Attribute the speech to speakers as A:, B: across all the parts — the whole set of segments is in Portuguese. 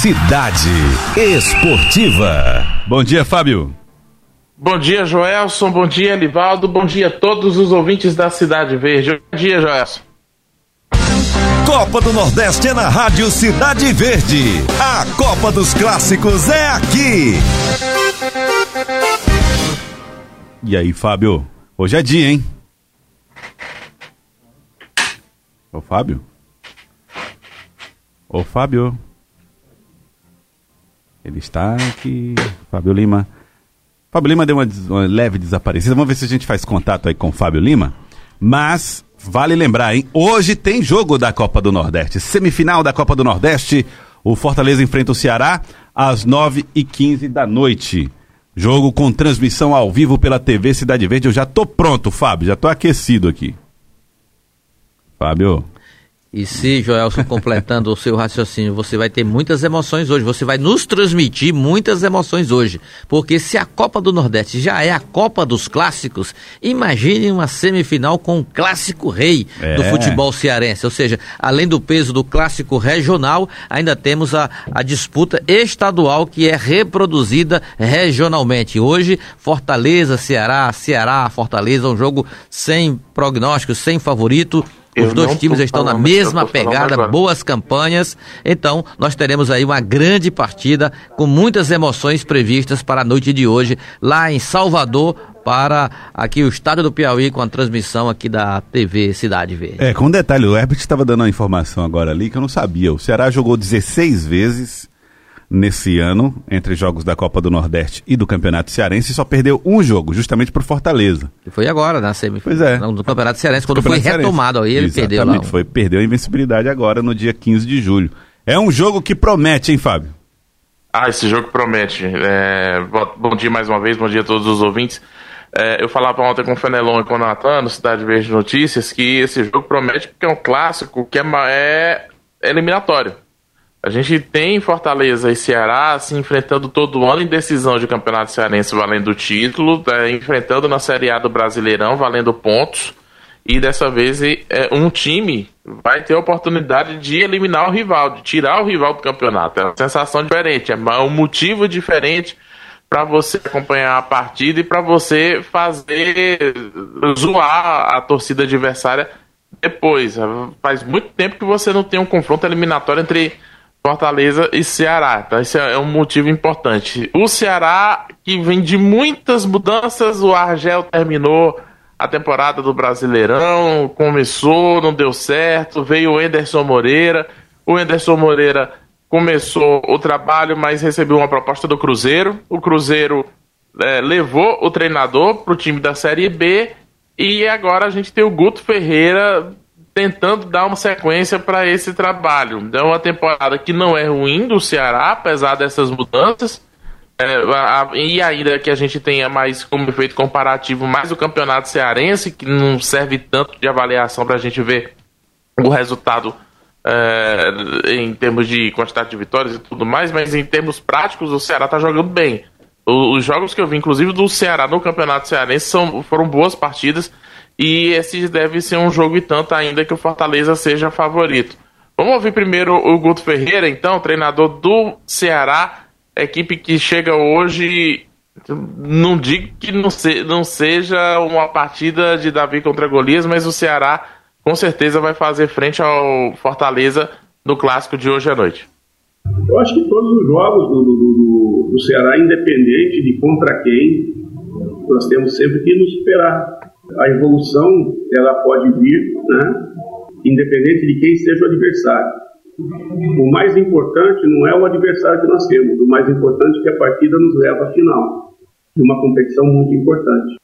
A: Cidade Esportiva.
B: Bom dia, Fábio.
C: Bom dia, Joelson. Bom dia, Livaldo. Bom dia a todos os ouvintes da Cidade Verde. Bom dia, Joelson.
A: Copa do Nordeste é na Rádio Cidade Verde. A Copa dos Clássicos é aqui.
B: E aí, Fábio? Hoje é dia, hein? Ô, Fábio? Ô, Fábio? Ele está aqui. Fábio Lima. Fábio Lima deu uma, uma, leve desaparecida. Vamos ver se a gente faz contato aí com o Fábio Lima. Mas vale lembrar, hein? Hoje tem jogo da Copa do Nordeste. Semifinal da Copa do Nordeste. O Fortaleza enfrenta o Ceará às 9h15 da noite. Jogo com transmissão ao vivo pela TV Cidade Verde. Eu já tô pronto, Fábio. Já tô aquecido aqui. Fábio.
D: E se, Joelson, completando o seu raciocínio, você vai ter muitas emoções hoje, você vai nos transmitir muitas emoções hoje. Porque se a Copa do Nordeste já é a Copa dos Clássicos, imagine uma semifinal com o clássico rei é. do futebol cearense. Ou seja, além do peso do clássico regional, ainda temos a, a disputa estadual que é reproduzida regionalmente. Hoje, Fortaleza, Ceará, Ceará, Fortaleza, um jogo sem prognóstico, sem favorito os dois times estão na mesma pegada, boas campanhas. Então, nós teremos aí uma grande partida com muitas emoções previstas para a noite de hoje, lá em Salvador, para aqui o estádio do Piauí com a transmissão aqui da TV Cidade Verde.
B: É, com um detalhe, o Herbert estava dando uma informação agora ali que eu não sabia. O Ceará jogou 16 vezes nesse ano, entre jogos da Copa do Nordeste e do Campeonato Cearense, só perdeu um jogo, justamente para Fortaleza.
D: E foi agora, na semifinal
B: pois é.
D: do Campeonato Cearense, quando Campeonato foi retomado aí, ele
B: Exatamente,
D: perdeu lá.
B: Foi, perdeu a invencibilidade agora no dia 15 de julho. É um jogo que promete, hein, Fábio?
C: Ah, esse jogo promete. É... Bom dia mais uma vez, bom dia a todos os ouvintes. É, eu falava ontem com o Fenelon e com o Natan, no Cidade Verde Notícias, que esse jogo promete porque é um clássico que é, é eliminatório. A gente tem Fortaleza e Ceará se enfrentando todo ano em decisão de campeonato cearense valendo o título, é, enfrentando na Série A do Brasileirão valendo pontos. E dessa vez é, um time vai ter a oportunidade de eliminar o rival, de tirar o rival do campeonato. É uma sensação diferente, é um motivo diferente para você acompanhar a partida e para você fazer zoar a torcida adversária depois. Faz muito tempo que você não tem um confronto eliminatório entre Fortaleza e Ceará. Então, esse é um motivo importante. O Ceará, que vem de muitas mudanças, o Argel terminou a temporada do Brasileirão, começou, não deu certo, veio o Enderson Moreira. O Enderson Moreira começou o trabalho, mas recebeu uma proposta do Cruzeiro. O Cruzeiro é, levou o treinador para o time da Série B. E agora a gente tem o Guto Ferreira tentando dar uma sequência para esse trabalho. É uma temporada que não é ruim do Ceará, apesar dessas mudanças. É, a, e ainda que a gente tenha mais como efeito comparativo mais o campeonato cearense, que não serve tanto de avaliação para a gente ver o resultado é, em termos de quantidade de vitórias e tudo mais, mas em termos práticos o Ceará está jogando bem. O, os jogos que eu vi, inclusive do Ceará no campeonato cearense, são, foram boas partidas e esse deve ser um jogo e tanto ainda que o Fortaleza seja favorito. Vamos ouvir primeiro o Guto Ferreira, então, treinador do Ceará, equipe que chega hoje. Não digo que não, se, não seja uma partida de Davi contra Golias, mas o Ceará com certeza vai fazer frente ao Fortaleza no clássico de hoje à noite.
E: Eu acho que todos os jogos do, do, do, do Ceará, independente de contra quem, nós temos sempre que nos superar a evolução ela pode vir, né, independente de quem seja o adversário. O mais importante não é o adversário que nós temos, o mais importante é que a partida nos leva à final, de uma competição muito importante.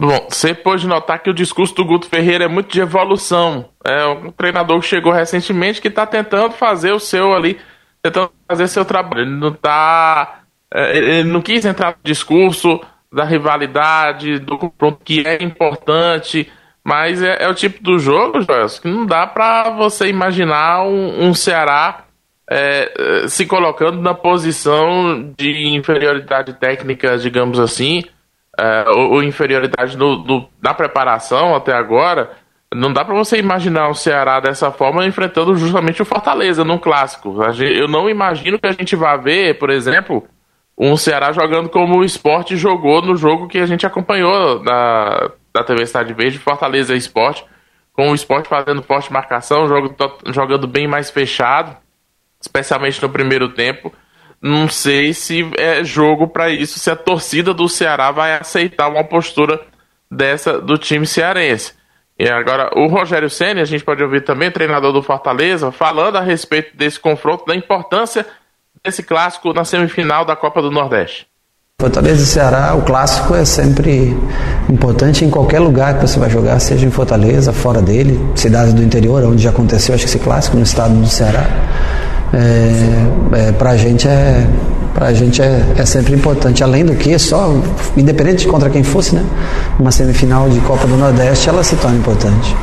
C: Bom, você pode notar que o discurso do Guto Ferreira é muito de evolução. É um treinador que chegou recentemente que está tentando fazer o seu ali, tentando fazer seu trabalho. Ele não está, é, ele não quis entrar no discurso da rivalidade, do confronto que é importante, mas é, é o tipo do jogo, Joelson, que não dá para você imaginar um, um Ceará é, é, se colocando na posição de inferioridade técnica, digamos assim, é, ou, ou, inferioridade no, no, na preparação até agora, não dá para você imaginar o Ceará dessa forma enfrentando justamente o Fortaleza num clássico. Eu não imagino que a gente vá ver, por exemplo, um Ceará jogando como o esporte jogou no jogo que a gente acompanhou da, da TV Cidade Verde, Fortaleza Esporte, com o esporte fazendo forte marcação, jogo, jogando bem mais fechado, especialmente no primeiro tempo. Não sei se é jogo para isso, se a torcida do Ceará vai aceitar uma postura dessa do time cearense. E agora, o Rogério Senna, a gente pode ouvir também, treinador do Fortaleza, falando a respeito desse confronto, da importância desse clássico na semifinal da Copa do Nordeste.
F: Fortaleza e Ceará, o clássico é sempre importante em qualquer lugar que você vai jogar, seja em Fortaleza, fora dele, cidades do interior, onde já aconteceu acho que esse clássico, no estado do Ceará. É, é, pra gente é pra gente é, é sempre importante. Além do que, só, independente de contra quem fosse, né? Uma semifinal de Copa do Nordeste, ela se torna importante.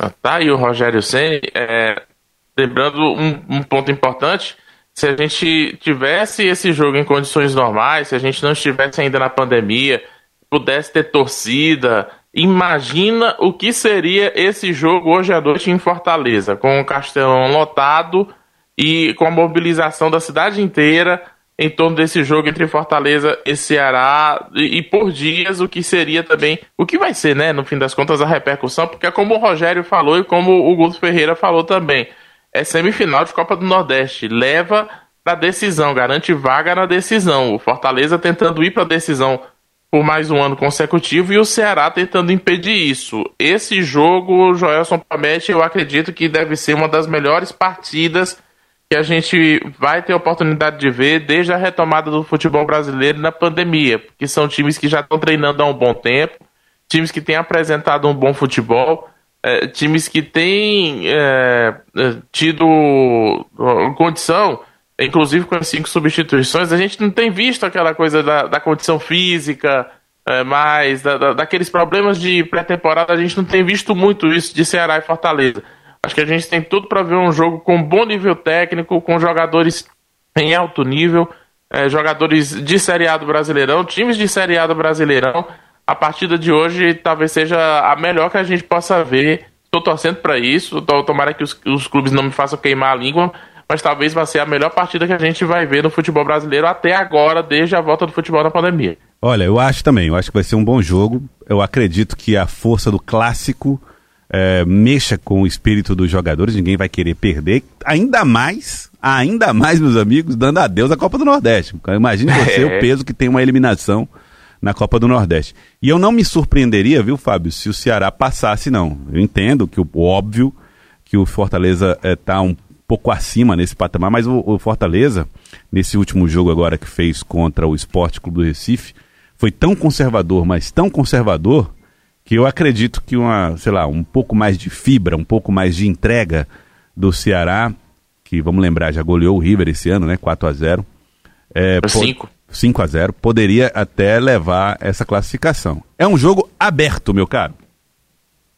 C: Ah, tá, e o Rogério Senni, é, lembrando um, um ponto importante, se a gente tivesse esse jogo em condições normais, se a gente não estivesse ainda na pandemia, pudesse ter torcida, imagina o que seria esse jogo hoje à noite em Fortaleza, com o Castelão lotado e com a mobilização da cidade inteira em torno desse jogo entre Fortaleza e Ceará e, e, por dias o que seria também, o que vai ser, né, no fim das contas a repercussão, porque é como o Rogério falou e como o Guto Ferreira falou também, é semifinal de Copa do Nordeste. Leva para decisão, garante vaga na decisão. O Fortaleza tentando ir para a decisão por mais um ano consecutivo e o Ceará tentando impedir isso. Esse jogo, Joelson promete, eu acredito que deve ser uma das melhores partidas que a gente vai ter oportunidade de ver desde a retomada do futebol brasileiro na pandemia, porque são times que já estão treinando há um bom tempo, times que têm apresentado um bom futebol é, times que têm é, é tido condição, inclusive com as cinco substituições, a gente não tem visto aquela coisa da, da condição física, é, mais da, da, daqueles problemas de pré-temporada, a gente não tem visto muito isso de Ceará e Fortaleza. Acho que a gente tem tudo para ver um jogo com bom nível técnico, com jogadores em alto nível, é, jogadores de Série A do Brasileirão, times de Série A do Brasileirão a partida de hoje talvez seja a melhor que a gente possa ver. Estou torcendo para isso. Tô, tomara que os, os, clubes não me façam queimar a língua, mas talvez vai ser a melhor partida que a gente vai ver no futebol brasileiro até agora, desde a volta do futebol na pandemia.
B: Olha, eu acho também. Eu acho que vai ser um bom jogo. Eu acredito que a força do clássico é, mexa com o espírito dos jogadores. Ninguém vai querer perder. Ainda mais, ainda mais, meus amigos, dando adeus à Copa do Nordeste. Imagine você é. o peso que tem uma eliminação na Copa do Nordeste. E eu não me surpreenderia, viu, Fábio, se o Ceará passasse, não. Eu entendo que o óbvio que o Fortaleza está eh, um pouco acima nesse patamar, mas o, o, Fortaleza, nesse último jogo agora que fez contra o Esporte Clube do Recife, foi tão conservador, mas tão conservador, que eu acredito que uma, sei lá, um pouco mais de fibra, um pouco mais de entrega do Ceará, que vamos lembrar, já goleou o River esse ano, né? 4 a 0
C: é, 5.
B: 5 a 0 poderia até levar essa classificação. É um jogo aberto, meu caro.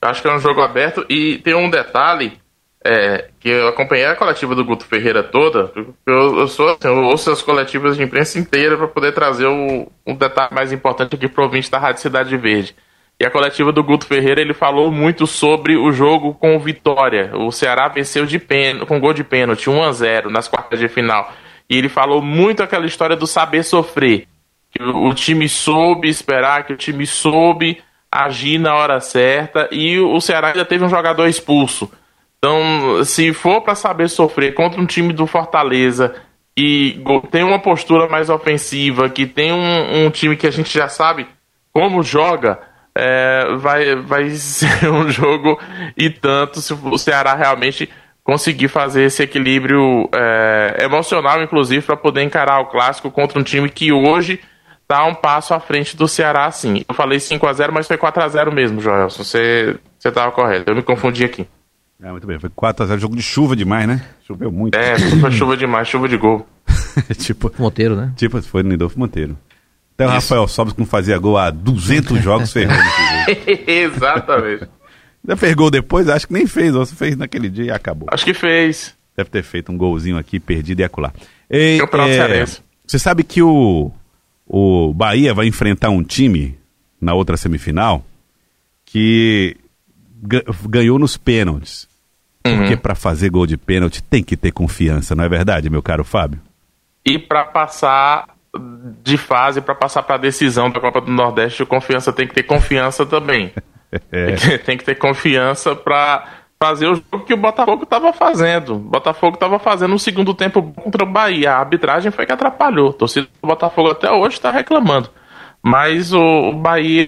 C: Acho que é um jogo aberto e tem um detalhe é, que eu acompanhei a coletiva do Guto Ferreira toda. Eu, eu sou assim, eu ouço as coletivas de imprensa inteira para poder trazer o, um detalhe mais importante aqui para o ouvinte da Rádio Cidade Verde. E a coletiva do Guto Ferreira ele falou muito sobre o jogo com vitória. O Ceará venceu de pen, com gol de pênalti 1 a 0 nas quartas de final. E ele falou muito aquela história do saber sofrer. Que o, time soube esperar, que o time soube agir na hora certa. E o Ceará ainda teve um jogador expulso. Então, se for para saber sofrer contra um time do Fortaleza e tem uma postura mais ofensiva, que tem um, um time que a gente já sabe como joga, é, vai, vai ser um jogo e tanto se o Ceará realmente conseguir fazer esse equilíbrio é, emocional, inclusive, para poder encarar o clássico contra um time que hoje está um passo à frente do Ceará, sim. Eu falei 5 a 0 mas foi 4 a 0 mesmo, Joelson. Você estava correto. Eu me confundi aqui.
B: É, muito bem. Foi 4 a 0 jogo de chuva demais, né? Choveu muito.
C: É, foi chuva demais, chuva de gol.
B: tipo,
D: Monteiro, né?
B: Tipo, foi no Nidolfo Monteiro. Até o Isso. Rafael Sobres, que não fazia gol há 200 jogos, ferrou
C: Exatamente.
B: Já fez gol depois? Acho que nem fez, ou você fez naquele dia e acabou.
C: Acho que fez.
B: Deve ter feito um golzinho aqui, perdido e acular. E, é, você sabe que o, o Bahia vai enfrentar um time na outra semifinal que ga- ganhou nos pênaltis.
C: Uhum.
B: Porque para fazer gol de pênalti tem que ter confiança, não é verdade, meu caro Fábio?
C: E para passar de fase, para passar para a decisão da Copa do Nordeste, o confiança tem que ter confiança também.
B: É.
C: Tem que ter confiança para fazer o jogo que o Botafogo estava fazendo. O Botafogo estava fazendo um segundo tempo contra o Bahia. A arbitragem foi que atrapalhou. A torcida do Botafogo até hoje está reclamando. Mas o, Bahia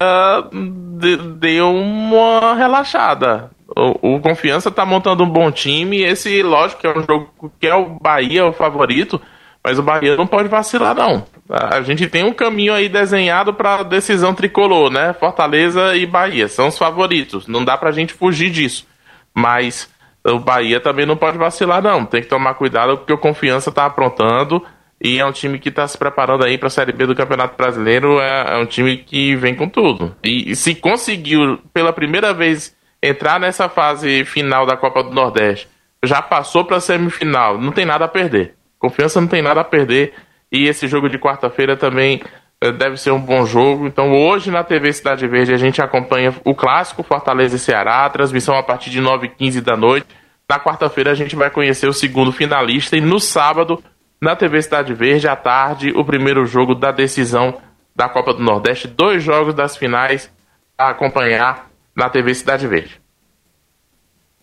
C: de- deu uma relaxada. O, o Confiança está montando um bom time. Esse, lógico, que é um jogo que é o Bahia o favorito. Mas o Bahia não pode vacilar, não. A gente tem um caminho aí desenhado para decisão tricolor, né? Fortaleza e Bahia são os favoritos. Não dá pra gente fugir disso. Mas o Bahia também não pode vacilar, não. Tem que tomar cuidado porque o Confiança tá aprontando e é um time que tá se preparando aí pra Série B do Campeonato Brasileiro. É, é um time que vem com tudo. E, e se conseguiu pela primeira vez entrar nessa fase final da Copa do Nordeste, já passou pra semifinal, não tem nada a perder. Confiança não tem nada a perder. E esse jogo de quarta-feira também eh, deve ser um bom jogo. Então, hoje na TV Cidade Verde a gente acompanha o clássico Fortaleza e Ceará, transmissão a partir de 9h15 da noite. Na quarta-feira a gente vai conhecer o segundo finalista. E no sábado, na TV Cidade Verde, à tarde, o primeiro jogo da decisão da Copa do Nordeste. Dois jogos das finais a acompanhar na TV Cidade Verde.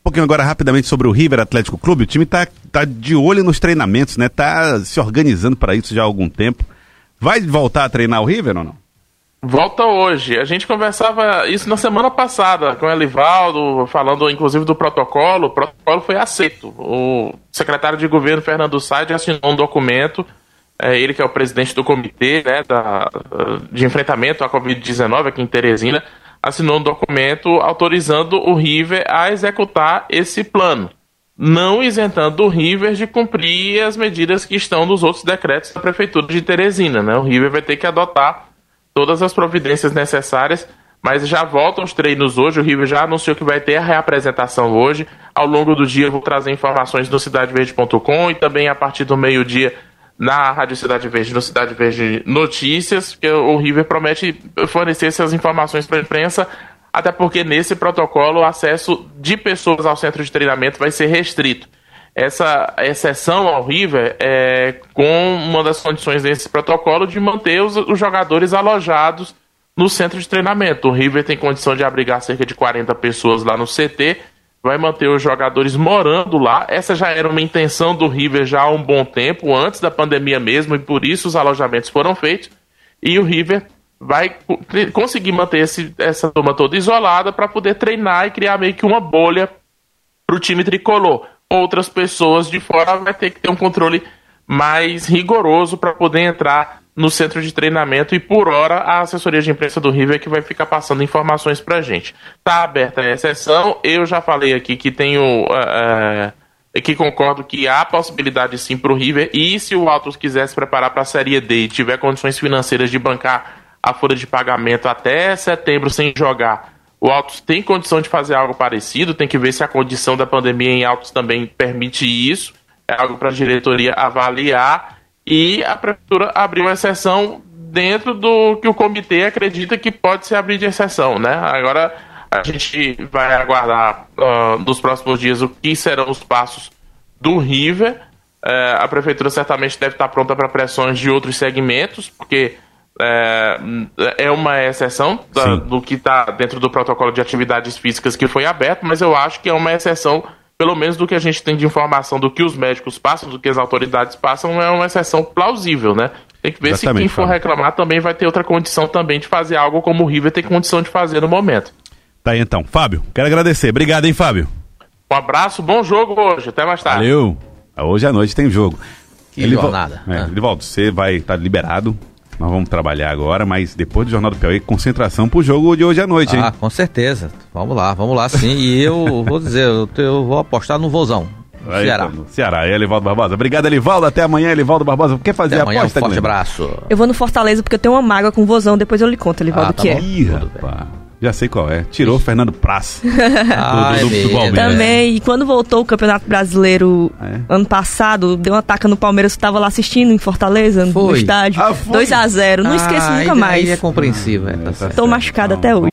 B: Pouquinho agora rapidamente sobre o River Atlético Clube. O time tá, tá de olho nos treinamentos, né? Tá se organizando para isso já há algum tempo. Vai voltar a treinar o River ou não?
C: Volta hoje. A gente conversava isso na semana passada com o Elivaldo, falando inclusive do protocolo. O protocolo foi aceito. O secretário de governo, Fernando Said, assinou um documento. É, ele que é o presidente do comitê né, da, de enfrentamento à Covid-19 aqui em Teresina, assinou um documento autorizando o River a executar esse plano, não isentando o River de cumprir as medidas que estão nos outros decretos da Prefeitura de Teresina. Né? O River vai ter que adotar todas as providências necessárias, mas já voltam os treinos hoje. O River já anunciou que vai ter a reapresentação hoje. Ao longo do dia eu vou trazer informações no cidadeverde.com e também a partir do meio-dia na Rádio Cidade Verde, no Cidade Verde Notícias, que o River promete fornecer essas informações para a imprensa, até porque nesse protocolo o acesso de pessoas ao centro de treinamento vai ser restrito. Essa exceção ao River é com uma das condições desse protocolo de manter os, os jogadores alojados no centro de treinamento. O River tem condição de abrigar cerca de 40 pessoas lá no CT, vai manter os jogadores morando lá. Essa já era uma intenção do River já há um bom tempo, antes da pandemia mesmo, e por isso os alojamentos foram feitos. E o River vai co- conseguir manter esse, essa turma toda isolada para poder treinar e criar meio que uma bolha para o time tricolor. Outras pessoas de fora vai ter que ter um controle mais rigoroso para poder entrar no centro de treinamento e por hora a assessoria de imprensa do River é que vai ficar passando informações pra gente. Tá aberta a exceção, eu já falei aqui que tenho eh, que concordo que há possibilidade sim para o River. E se o Altos quiser se preparar para a Série D e tiver condições financeiras de bancar a folha de pagamento até setembro sem jogar, o Altos tem condição de fazer algo parecido, tem que ver se a condição da pandemia em Altos também permite isso, é algo para a diretoria avaliar e a prefeitura abriu uma exceção dentro do que o comitê acredita que pode se abrir de exceção, né? Agora a gente vai aguardar ah, nos próximos dias o que serão os passos do River. Eh, a prefeitura certamente deve estar pronta para pressões de outros segmentos, porque é, é uma exceção da- do que está dentro do protocolo de atividades físicas que foi aberto, mas eu acho que é uma exceção, pelo menos do que a gente tem de informação do que os médicos passam, do que as autoridades passam, é uma exceção plausível, né? Tem que ver se
B: Exatamente,
C: quem for
B: Fábio.
C: reclamar também vai ter outra condição também de fazer algo como o River tem condição de fazer no momento.
B: Tá aí então. Fábio, quero agradecer. Obrigado, hein, Fábio?
C: Um abraço, bom jogo hoje, até mais tarde.
B: Valeu. Hoje à noite tem jogo.
D: Que
B: Elival-
D: jornada.
B: É,
D: Ah.
B: Você vai estar liberado. Nós vamos trabalhar agora, mas depois do Jornal do Piauí, concentração pro jogo de hoje à noite, hein?
D: Ah, com certeza. Vamos lá, vamos lá sim. E eu vou dizer, eu, vou apostar no Vozão.
B: Aí,
D: Ceará.
B: então, Ceará, é Elivaldo Barbosa. Obrigado, Elivaldo. Até amanhã, Elivaldo Barbosa. Quer fazer
D: Até
B: a
D: amanhã, um
B: aposta,
D: forte abraço.
G: Eu vou no Fortaleza porque eu tenho uma mágoa com o vozão, depois eu lhe conto, Livaldo,
D: Ah,
G: o
D: tá
G: que
D: bom.
G: é.
B: Ih, rapaz. Já sei qual é. Tirou o Fernando Praz.
D: Ah,
B: do- do- do
D: é.
B: Palmeiras.
G: Também, e quando voltou o Campeonato Brasileiro
B: É.
G: ano passado, deu uma taca no Palmeiras, eu tava lá assistindo em Fortaleza, no
D: Foi.
G: estádio.
B: Ah, foi?
G: 2 a 0 não
D: Ah,
G: esqueço nunca mais.
D: Aí é compreensível. é, tá certo.
G: Tô machucada
B: Então,
G: até hoje.